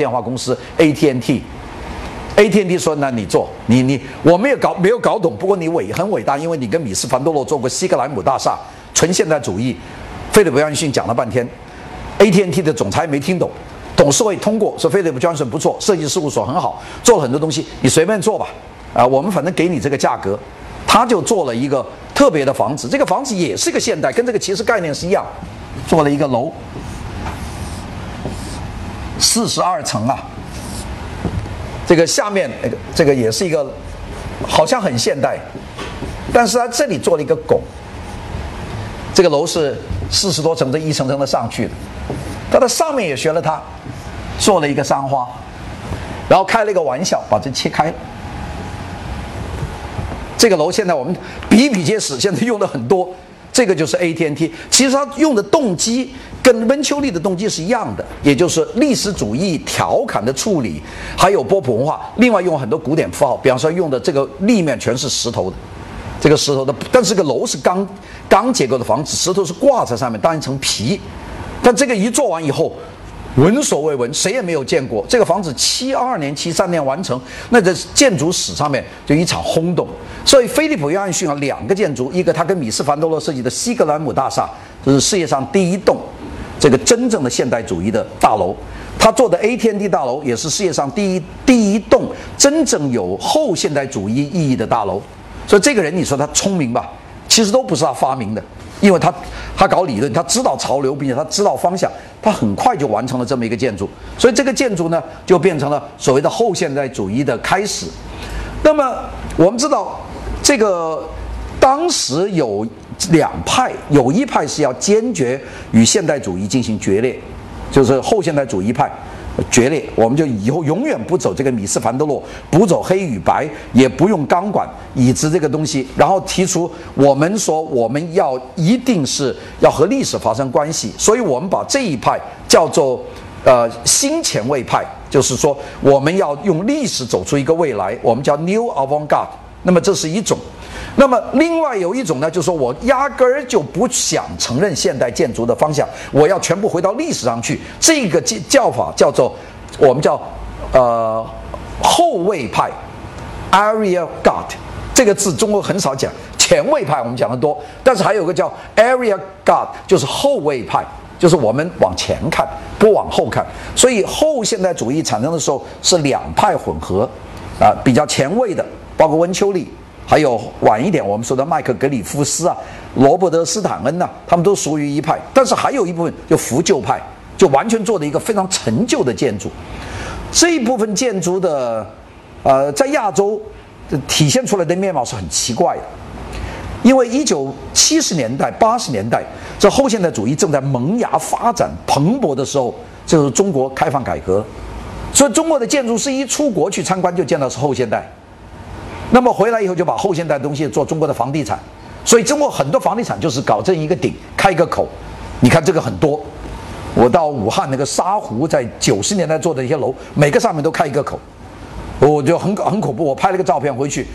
电话公司 AT&T。AT&T 说：“那你做，你你我没有搞没有搞懂，不过你伟很伟大，因为你跟米斯凡多洛做过西格兰姆大厦，纯现代主义。”菲利普·约翰逊讲了半天，AT&T 的总裁没听懂，董事会通过说菲利普·约翰逊不错，设计事务所很好，做了很多东西，你随便做吧，啊，我们反正给你这个价格，他就做了一个特别的房子，这个房子也是一个现代，跟这个其实概念是一样，做了一个楼，四十二层啊。这个下面那个这个也是一个，好像很现代，但是它这里做了一个拱。这个楼是四十多层，这一层层的上去的，它的上面也学了它，做了一个山花，然后开了一个玩笑，把这切开。这个楼现在我们比比皆是，现在用的很多。这个就是 AT&T，其实它用的动机跟温丘利的动机是一样的，也就是历史主义调侃的处理，还有波普文化。另外用很多古典符号，比方说用的这个立面全是石头的，这个石头的，但是个楼是钢钢结构的房子，石头是挂在上面当一层皮。但这个一做完以后。闻所未闻，谁也没有见过。这个房子七二年、七三年完成，那在建筑史上面就一场轰动。所以，菲利普·约翰逊啊，两个建筑，一个他跟米斯凡多洛设计的西格兰姆大厦，这是世界上第一栋这个真正的现代主义的大楼。他做的 AT&T 大楼也是世界上第一第一栋真正有后现代主义意义的大楼。所以，这个人你说他聪明吧？其实都不是他发明的。因为他他搞理论，他知道潮流，并且他知道方向，他很快就完成了这么一个建筑，所以这个建筑呢就变成了所谓的后现代主义的开始。那么我们知道，这个当时有两派，有一派是要坚决与现代主义进行决裂，就是后现代主义派。决裂，我们就以后永远不走这个米斯凡德洛，不走黑与白，也不用钢管椅子这个东西。然后提出我们说我们要一定是要和历史发生关系，所以我们把这一派叫做呃新前卫派，就是说我们要用历史走出一个未来，我们叫 New Avant-Garde。那么这是一种。那么，另外有一种呢，就是说我压根儿就不想承认现代建筑的方向，我要全部回到历史上去。这个叫叫法叫做我们叫呃后卫派，area guard 这个字中国很少讲，前卫派我们讲的多，但是还有个叫 area guard，就是后卫派，就是我们往前看，不往后看。所以后现代主义产生的时候是两派混合，啊，比较前卫的，包括温丘利。还有晚一点，我们说的麦克格里夫斯啊，罗伯特斯坦恩呐，他们都属于一派。但是还有一部分就扶旧派，就完全做的一个非常陈旧的建筑。这一部分建筑的，呃，在亚洲体现出来的面貌是很奇怪的。因为一九七十年代、八十年代，这后现代主义正在萌芽发展蓬勃的时候，就是中国开放改革，所以中国的建筑师一出国去参观，就见到是后现代。那么回来以后就把后现代东西做中国的房地产，所以中国很多房地产就是搞这一个顶开一个口，你看这个很多。我到武汉那个沙湖，在九十年代做的一些楼，每个上面都开一个口，我就很很恐怖。我拍了个照片回去，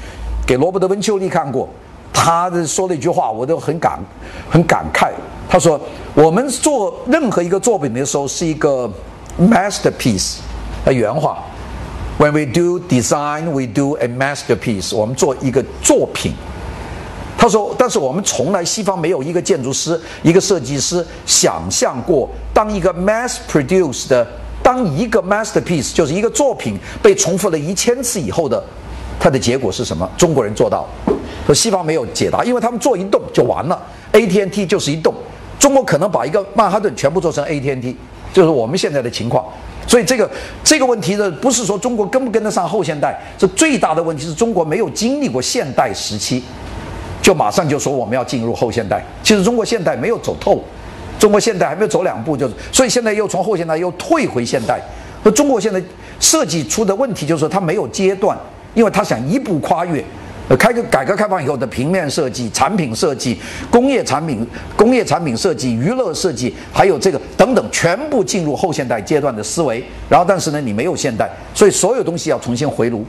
给罗伯特温丘利看过，他说了一句话，我都很感很感慨。他说：“我们做任何一个作品的时候是一个 masterpiece。”他原话。When we do design, we do a masterpiece。我们做一个作品。他说：“但是我们从来西方没有一个建筑师、一个设计师想象过，当一个 mass-produced 的，当一个 masterpiece 就是一个作品被重复了一千次以后的，它的结果是什么？中国人做到了，说西方没有解答，因为他们做一栋就完了。AT&T 就是一栋，中国可能把一个曼哈顿全部做成 AT&T，就是我们现在的情况。”所以这个这个问题呢，不是说中国跟不跟得上后现代，这最大的问题是中国没有经历过现代时期，就马上就说我们要进入后现代。其实中国现代没有走透，中国现代还没有走两步，就是所以现在又从后现代又退回现代。那中国现在设计出的问题就是说它没有阶段，因为它想一步跨越。呃，开个改革开放以后的平面设计、产品设计、工业产品、工业产品设计、娱乐设计，还有这个等等，全部进入后现代阶段的思维。然后，但是呢，你没有现代，所以所有东西要重新回炉。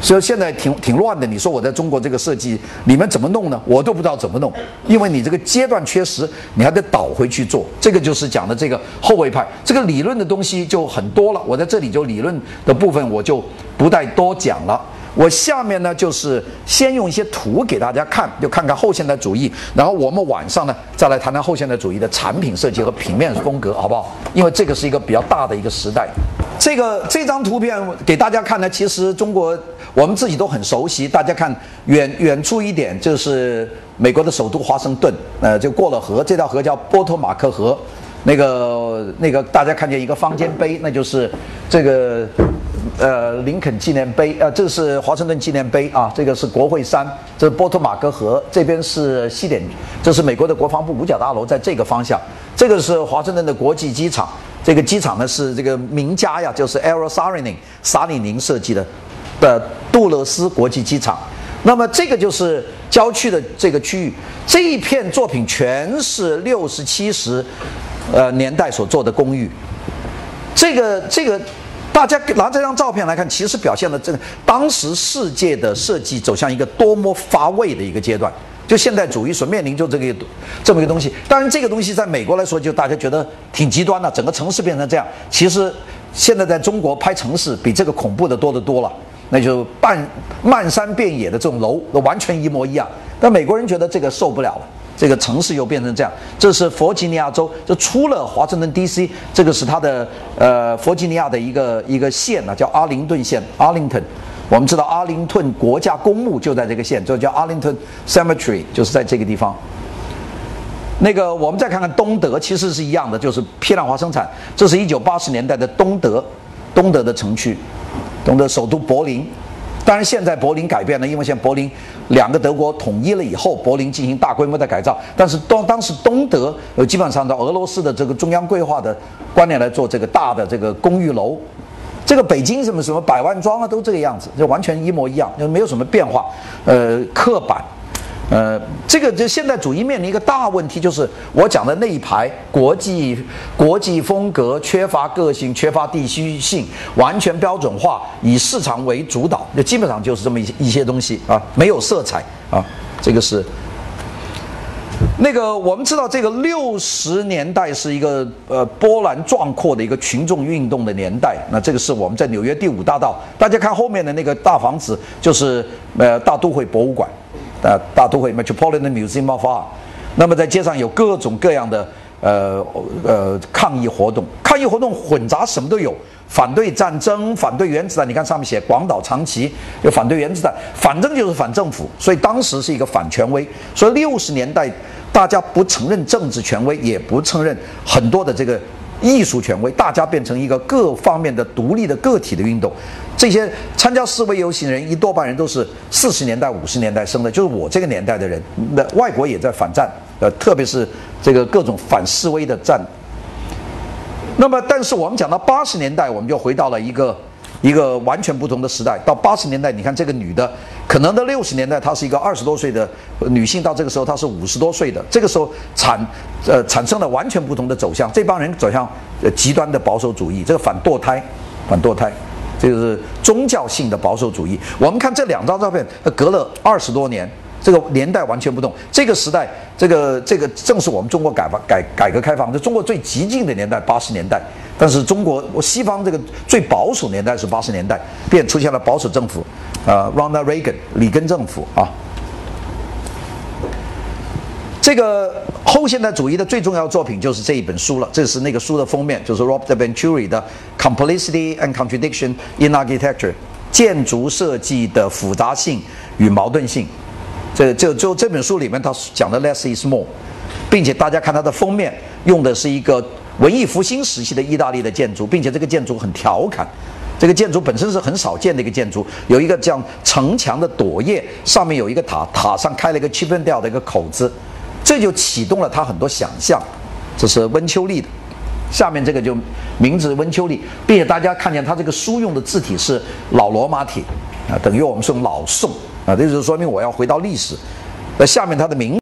所以现在挺挺乱的。你说我在中国这个设计，你们怎么弄呢？我都不知道怎么弄，因为你这个阶段缺失，你还得倒回去做。这个就是讲的这个后卫派，这个理论的东西就很多了。我在这里就理论的部分我就不再多讲了。我下面呢就是先用一些图给大家看，就看看后现代主义，然后我们晚上呢再来谈谈后现代主义的产品设计和平面风格，好不好？因为这个是一个比较大的一个时代。这个这张图片给大家看呢，其实中国我们自己都很熟悉。大家看远远处一点就是美国的首都华盛顿，呃，就过了河，这条河叫波托马克河。那个那个大家看见一个方尖碑，那就是这个。呃，林肯纪念碑，呃，这是华盛顿纪念碑啊，这个是国会山，这是波托马克河，这边是西点，这是美国的国防部五角大楼，在这个方向，这个是华盛顿的国际机场，这个机场呢是这个名家呀，就是 a r o s a r i n i n 沙里宁设计的的杜勒斯国际机场，那么这个就是郊区的这个区域，这一片作品全是六十七十，呃年代所做的公寓，这个这个。大家拿这张照片来看，其实表现了这个当时世界的设计走向一个多么乏味的一个阶段。就现代主义所面临就这个这么一个东西。当然，这个东西在美国来说，就大家觉得挺极端的，整个城市变成这样。其实现在在中国拍城市比这个恐怖的多得多了。那就半漫山遍野的这种楼，都完全一模一样。但美国人觉得这个受不了了。这个城市又变成这样，这是弗吉尼亚州，就出了华盛顿 D.C.，这个是它的呃弗吉尼亚的一个一个县呢，叫阿灵顿县 （Arlington）。我们知道阿灵顿国家公墓就在这个县，就叫 Arlington Cemetery，就是在这个地方。那个我们再看看东德，其实是一样的，就是批量化生产。这是一九八十年代的东德，东德的城区，东德首都柏林。当然，现在柏林改变了，因为现在柏林两个德国统一了以后，柏林进行大规模的改造。但是当当时东德呃基本上照俄罗斯的这个中央规划的观念来做这个大的这个公寓楼，这个北京什么什么百万庄啊都这个样子，就完全一模一样，就没有什么变化，呃，刻板。呃，这个就现代主义面临一个大问题，就是我讲的那一排国际国际风格缺乏个性，缺乏地区性，完全标准化，以市场为主导，就基本上就是这么一一些东西啊，没有色彩啊，这个是那个我们知道，这个六十年代是一个呃波澜壮阔的一个群众运动的年代，那这个是我们在纽约第五大道，大家看后面的那个大房子，就是呃大都会博物馆。呃，大都会 Metropolitan Museum of Art，那么在街上有各种各样的呃呃抗议活动，抗议活动混杂什么都有，反对战争，反对原子弹。你看上面写广岛长崎，有反对原子弹，反正就是反政府。所以当时是一个反权威。所以六十年代大家不承认政治权威，也不承认很多的这个艺术权威，大家变成一个各方面的独立的个体的运动。这些参加示威游行的人，一多半人都是四十年代、五十年代生的，就是我这个年代的人。那外国也在反战，呃，特别是这个各种反示威的战。那么，但是我们讲到八十年代，我们就回到了一个一个完全不同的时代。到八十年代，你看这个女的，可能到六十年代她是一个二十多岁的女性，到这个时候她是五十多岁的，这个时候产呃产生了完全不同的走向。这帮人走向呃极端的保守主义，这个反堕胎，反堕胎。这个是宗教性的保守主义。我们看这两张照片，隔了二十多年，这个年代完全不同。这个时代，这个这个正是我们中国改改改革开放，这中国最激进的年代，八十年代。但是中国西方这个最保守年代是八十年代，便出现了保守政府，啊，Ronald Reagan 里根政府啊。这个后现代主义的最重要作品就是这一本书了。这是那个书的封面，就是 Robert Venturi 的《Complexity and Contradiction in Architecture》建筑设计的复杂性与矛盾性。这就就这本书里面，他讲的 Less is more，并且大家看它的封面，用的是一个文艺复兴时期的意大利的建筑，并且这个建筑很调侃。这个建筑本身是很少见的一个建筑，有一个这样城墙的垛叶，上面有一个塔，塔上开了一个七分调的一个口子。这就启动了他很多想象，这是温秋丽的，下面这个就名字温秋丽，并且大家看见他这个书用的字体是老罗马体，啊，等于我们说老宋，啊，这就是说明我要回到历史，那下面他的名。